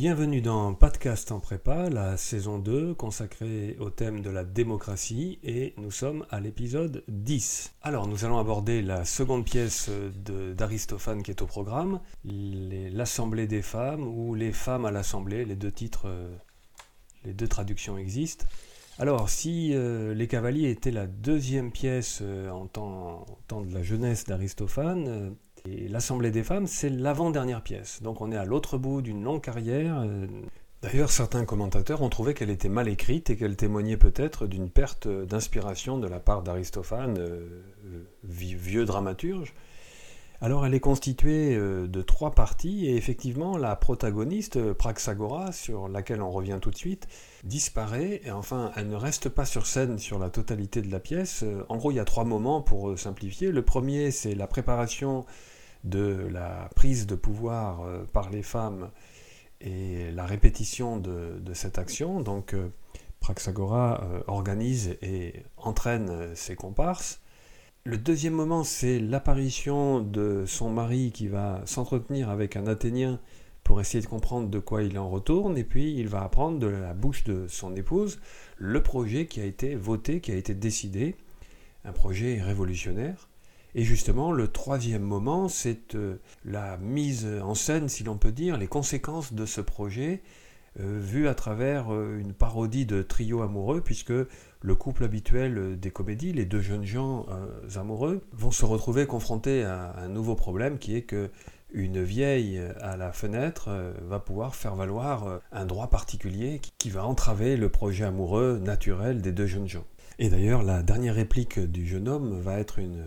Bienvenue dans Podcast en prépa, la saison 2 consacrée au thème de la démocratie et nous sommes à l'épisode 10. Alors nous allons aborder la seconde pièce d'Aristophane qui est au programme, l'Assemblée des femmes ou Les femmes à l'Assemblée, les deux titres, euh, les deux traductions existent. Alors si euh, Les Cavaliers était la deuxième pièce euh, en, temps, en, temps, de la jeunesse d'Aristophane, l'Assemblée des femmes, c'est l'avant-dernière pièce. Donc on est à l'autre bout d'une longue carrière. Euh, d'ailleurs, certains commentateurs ont trouvé qu'elle était mal écrite et qu'elle témoignait peut-être d'une perte d'inspiration de la part d'Aristophane, euh, vieux dramaturge. Alors elle est constituée euh, de trois parties et effectivement la protagoniste, Praxagora, sur laquelle on revient tout de suite, disparaît et enfin elle ne reste pas sur scène sur la totalité de la pièce. En gros il y a trois moments pour simplifier. Le premier c'est la préparation de la prise de pouvoir euh, par les femmes et la répétition de, cette action. Donc euh, Praxagora euh, organise et entraîne ses comparses. Le deuxième moment, c'est l'apparition de son mari qui va s'entretenir avec un Athénien pour essayer de comprendre de quoi il en retourne, et puis il va apprendre de la bouche de son épouse le projet qui a été voté, qui a été décidé, un projet révolutionnaire. Et justement, le troisième moment, c'est euh, la mise en scène, si l'on peut dire, les conséquences de ce projet, vu à travers euh, une parodie de trio amoureux, puisque le couple habituel des comédies, les deux jeunes gens amoureux, vont se retrouver confrontés à un nouveau problème qui est que une vieille à la fenêtre va pouvoir faire valoir un droit particulier qui va entraver le projet amoureux naturel des deux jeunes gens. Et d'ailleurs, la dernière réplique du jeune homme va être une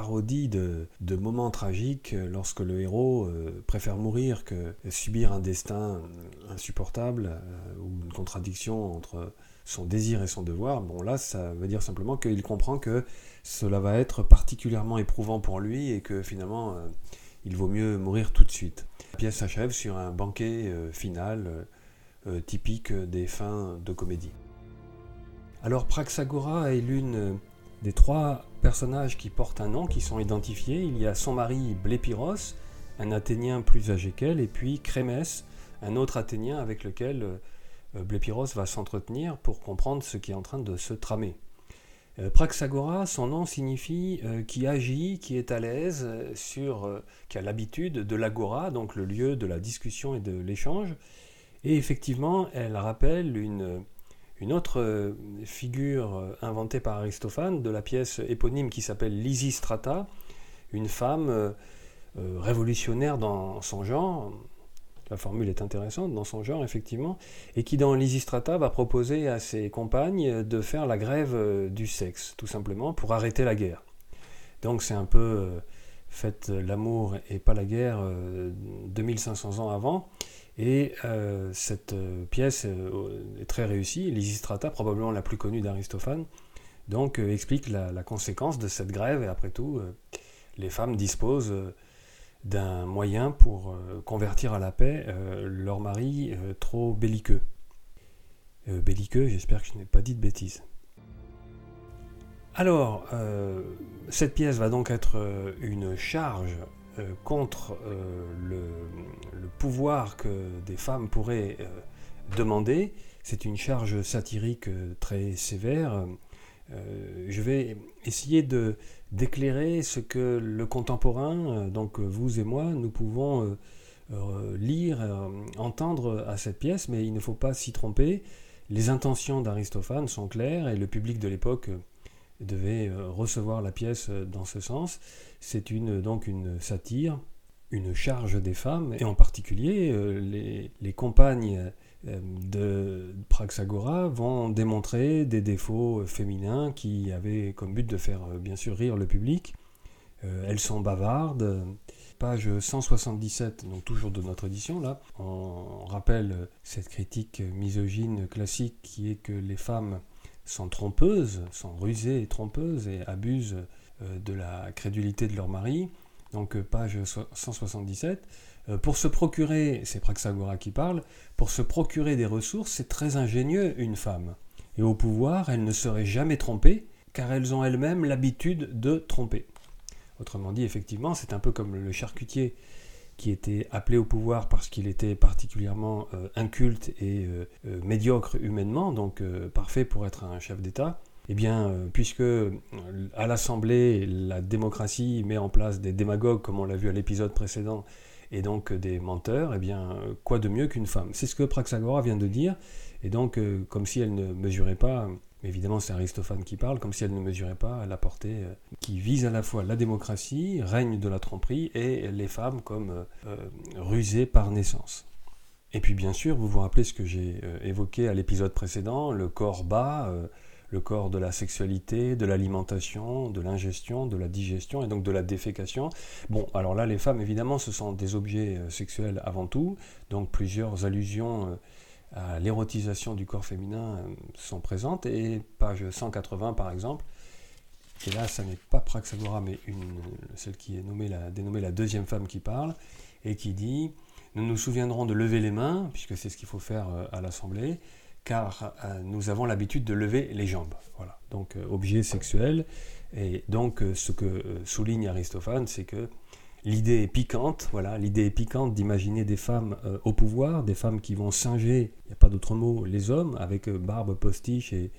parodie de, moments tragiques lorsque le héros euh, préfère mourir que subir un destin insupportable euh, ou une contradiction entre son désir et son devoir. Bon là, ça veut dire simplement qu'il comprend que cela va être particulièrement éprouvant pour lui et que finalement, euh, il vaut mieux mourir tout de suite. La pièce s'achève sur un banquet final typique des fins de comédie. Alors Praxagora est l'une des trois personnages qui portent un nom, qui sont identifiés. Il y a son mari Blépiros, un Athénien plus âgé qu'elle, et puis Crémès, un autre Athénien avec lequel euh, Blépiros va s'entretenir pour comprendre ce qui est en train de se tramer. Euh, Praxagora, son nom signifie euh, qui agit, qui est à l'aise, sur, qui a l'habitude de l'agora, donc le lieu de la discussion et de l'échange. Et effectivement, elle rappelle une, une autre euh, figure euh, inventée par Aristophane de la pièce éponyme qui s'appelle Lysistrata, une femme euh, révolutionnaire dans son genre, la formule est intéressante, dans son genre effectivement, et qui dans Lysistrata va proposer à ses compagnes de faire la grève du sexe, tout simplement, pour arrêter la guerre. Donc c'est un peu faites l'amour et pas la guerre 2500 ans avant. Et euh, cette euh, pièce euh, est très réussie. Lysistrata, probablement la plus connue d'Aristophane, donc explique la, conséquence de cette grève. Et après tout, les femmes disposent d'un moyen pour convertir à la paix leur mari trop belliqueux. belliqueux, j'espère que je n'ai pas dit de bêtises. Alors, cette pièce va donc être une charge contre le, pouvoir que des femmes pourraient euh, demander. C'est une charge satirique très sévère. je vais essayer de d'éclairer ce que le contemporain, donc vous et moi, nous pouvons lire, entendre à cette pièce, mais il ne faut pas s'y tromper. Les intentions d'Aristophane sont claires et le public de l'époque devait euh, recevoir la pièce euh, dans ce sens. C'est une, donc une satire, une charge des femmes, et en particulier euh, les, compagnes de Praxagora vont démontrer des défauts féminins qui avaient comme but de faire bien sûr rire le public. elles sont bavardes. Page 177, donc toujours de notre édition, là, on rappelle cette critique misogyne classique qui est que les femmes sont trompeuses, sont rusées et trompeuses et abusent euh, de la crédulité de leur mari. Donc euh, page 177. Euh, pour se procurer, c'est Praxagora qui parle, pour se procurer des ressources, c'est très ingénieux une femme. Et au pouvoir, elle ne serait jamais trompée, car elles ont elles-mêmes l'habitude de tromper. Autrement dit, effectivement, c'est un peu comme le charcutier qui était appelé au pouvoir parce qu'il était particulièrement inculte et médiocre humainement, donc parfait pour être un chef d'État, eh bien, puisque à l'Assemblée, la démocratie met en place des démagogues, comme on l'a vu à l'épisode précédent, et donc des menteurs, eh bien, quoi de mieux qu'une femme? C'est ce que Praxagora vient de dire, et donc, comme si elle ne mesurait pas évidemment c'est Aristophane qui parle, comme si elle ne mesurait pas la portée euh, qui vise à la fois la démocratie, règne de la tromperie, et les femmes comme euh, euh, rusées par naissance. Et puis bien sûr, vous vous rappelez ce que j'ai évoqué à l'épisode précédent, le corps bas, le corps de la sexualité, de l'alimentation, de l'ingestion, de la digestion et donc de la défécation. Bon, alors là, les femmes, évidemment, ce sont des objets sexuels avant tout, donc plusieurs allusions l'érotisation du corps féminin euh, sont présentes. Et page 180 par exemple, et là ça n'est pas Praxagora mais une, celle qui est nommée dénommée la deuxième femme qui parle, et qui dit Nous nous souviendrons de lever les mains, puisque c'est ce qu'il faut faire euh, à l'Assemblée, car euh, nous avons l'habitude de lever les jambes. Voilà. Donc objet sexuel. Et donc ce que souligne Aristophane, c'est que L'idée est piquante, voilà, l'idée est piquante d'imaginer des femmes euh, au pouvoir, des femmes qui vont singer, il n'y a pas d'autre mot, les hommes, avec euh, barbe postiche et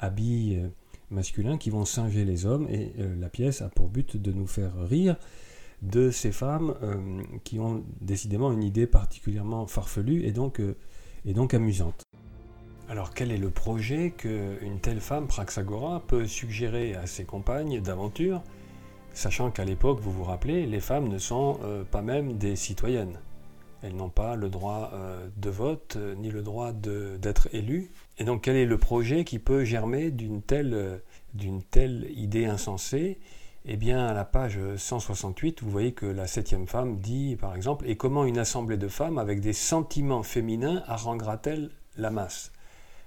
habits euh, masculins, qui vont singer les hommes, et la pièce a pour but de nous faire rire de ces femmes qui ont décidément une idée particulièrement farfelue et donc, et donc amusante. Alors quel est le projet qu'une telle femme, Praxagora, peut suggérer à ses compagnes d'aventure Sachant qu'à l'époque, vous vous rappelez, les femmes ne sont euh, pas même des citoyennes. Elles n'ont pas le droit euh, de vote euh, ni le droit d'être élues. Et donc quel est le projet qui peut germer d'une telle, idée insensée? Eh bien à la page 168, vous voyez que la septième femme dit par exemple Et comment une assemblée de femmes avec des sentiments féminins arrangera-t-elle la masse?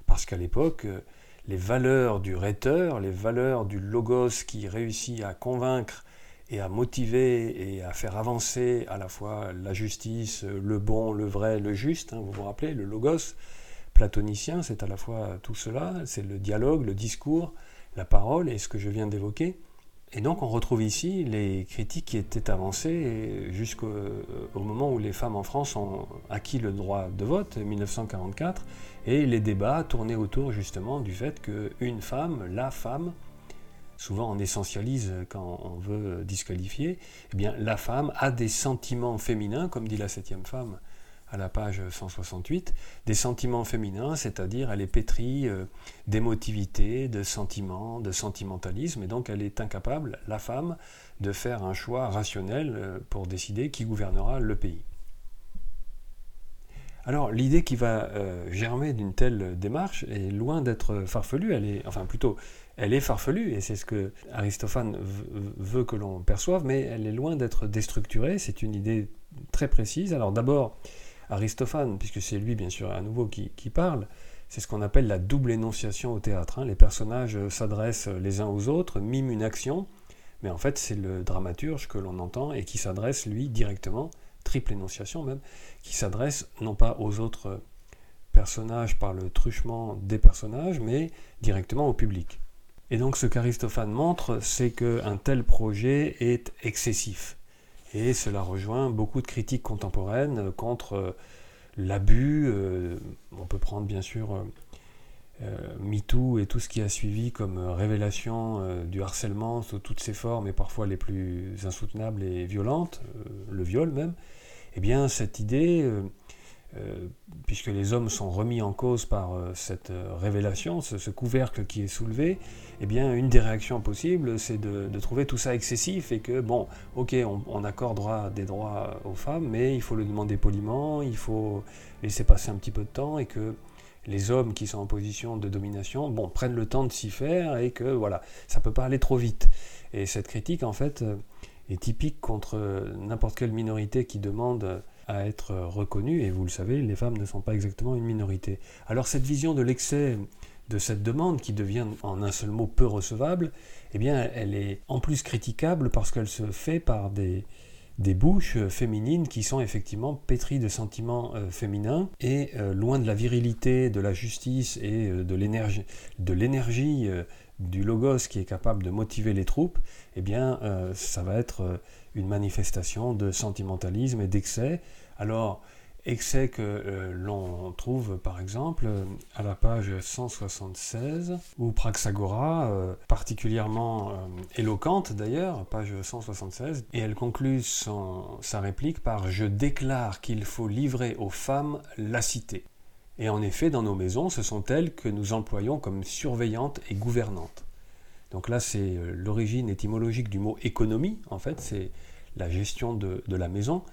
Parce qu'à l'époque, les valeurs du rhéteur, les valeurs du logos qui réussit à convaincre et à motiver et à faire avancer à la fois la justice, le bon, le vrai, le juste, hein, vous vous rappelez, le logos platonicien, c'est à la fois tout cela, c'est le dialogue, le discours, la parole et ce que je viens d'évoquer. Et donc on retrouve ici les critiques qui étaient avancées jusqu'au moment où les femmes en France ont acquis le droit de vote, 1944, et les débats tournaient autour justement du fait qu'une femme, la femme, souvent on essentialise quand on veut disqualifier, eh bien la femme a des sentiments féminins, comme dit la septième femme à la page 168, des sentiments féminins, c'est-à-dire elle est pétrie euh, d'émotivité, de sentiments, de sentimentalisme, et donc elle est incapable, la femme, de faire un choix rationnel euh, pour décider qui gouvernera le pays. Alors l'idée qui va euh, germer d'une telle démarche est loin d'être farfelue, elle est, enfin plutôt, elle est farfelue, et c'est ce que Aristophane veut que l'on perçoive, mais elle est loin d'être déstructurée, c'est une idée très précise. Alors d'abord, Aristophane, puisque c'est lui bien sûr à nouveau qui, parle, c'est ce qu'on appelle la double énonciation au théâtre. Hein. Les personnages s'adressent les uns aux autres, miment une action, mais en fait c'est le dramaturge que l'on entend et qui s'adresse lui directement, triple énonciation même, qui s'adresse non pas aux autres personnages par le truchement des personnages, mais directement au public. Et donc ce qu'Aristophane montre, c'est qu'un tel projet est excessif. Et cela rejoint beaucoup de critiques contemporaines contre euh, l'abus. Euh, on peut prendre bien sûr euh, MeToo et tout ce qui a suivi comme révélation du harcèlement sous toutes ses formes et parfois les plus insoutenables et violentes, le viol même. Eh bien, cette idée puisque les hommes sont remis en cause par euh, cette euh, révélation, ce, couvercle qui est soulevé, eh bien, une des réactions possibles, c'est de, trouver tout ça excessif et que, bon, ok, on, accordera des droits aux femmes, mais il faut le demander poliment, il faut laisser passer un petit peu de temps et que les hommes qui sont en position de domination, bon, prennent le temps de s'y faire et que, voilà, ça peut pas aller trop vite. Et cette critique, en fait, est typique contre n'importe quelle minorité qui demande à être reconnue, et vous le savez, les femmes ne sont pas exactement une minorité. Alors cette vision de l'excès de cette demande, qui devient en un seul mot peu recevable, eh bien elle est en plus critiquable parce qu'elle se fait par des, des bouches féminines qui sont effectivement pétries de sentiments euh, féminins et euh, loin de la virilité, de la justice et euh, de l'énergie, de l'énergie du logos qui est capable de motiver les troupes, eh bien, euh, ça va être euh, une manifestation de sentimentalisme et d'excès. Alors, excès que euh, l'on trouve par exemple à la page 176, où Praxagora, particulièrement éloquente d'ailleurs, page 176, et elle conclut sa réplique par Je déclare qu'il faut livrer aux femmes la cité. Et en effet, dans nos maisons, ce sont elles que nous employons comme surveillantes et gouvernantes. Donc là, c'est euh, l'origine étymologique du mot économie, en fait, c'est la gestion de, la maison.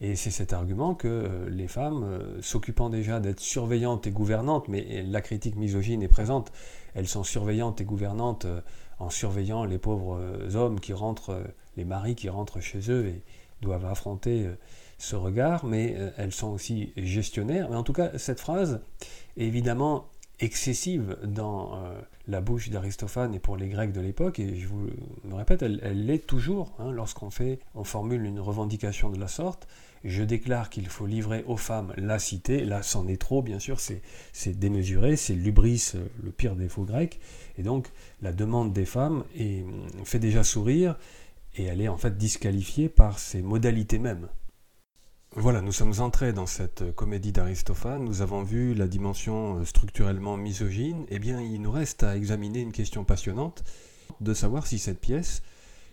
Et c'est cet argument que euh, les femmes, euh, s'occupant déjà d'être surveillantes et gouvernantes, mais la critique misogyne est présente, elles sont surveillantes et gouvernantes en surveillant les pauvres hommes qui rentrent, les maris qui rentrent chez eux et doivent affronter ce regard, mais euh, elles sont aussi gestionnaires. Mais en tout cas, cette phrase est évidemment excessive dans euh, la bouche d'Aristophane et pour les Grecs de l'époque, et je vous me répète, elle l'est toujours hein, lorsqu'on fait, on formule une revendication de la sorte. Je déclare qu'il faut livrer aux femmes la cité. Là, c'en est trop, bien sûr, c'est démesuré, c'est l'ubris, le pire défaut grec. Et donc, la demande des femmes fait déjà sourire, et elle est en fait disqualifiée par ses modalités mêmes. Voilà, nous sommes entrés dans cette comédie d'Aristophane, nous avons vu la dimension euh, structurellement misogyne, et eh bien il nous reste à examiner une question passionnante, de savoir si cette pièce,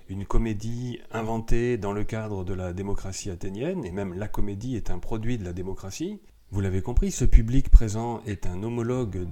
une comédie inventée dans le cadre de la démocratie athénienne, et même la comédie est un produit de la démocratie, vous l'avez compris, ce public présent est un homologue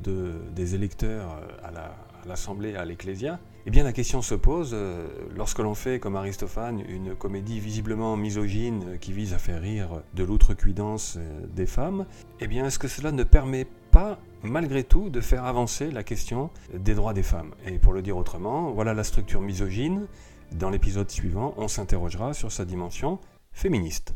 des électeurs euh, à l'Assemblée, à l'Ecclésia. Eh bien, la question se pose, euh, lorsque l'on fait, comme Aristophane, une comédie visiblement misogyne euh, qui vise à faire rire de l'outrecuidance des femmes, eh bien, est-ce que cela ne permet pas, malgré tout, de faire avancer la question des droits des femmes? Et pour le dire autrement, voilà la structure misogyne. Dans l'épisode suivant, on s'interrogera sur sa dimension féministe.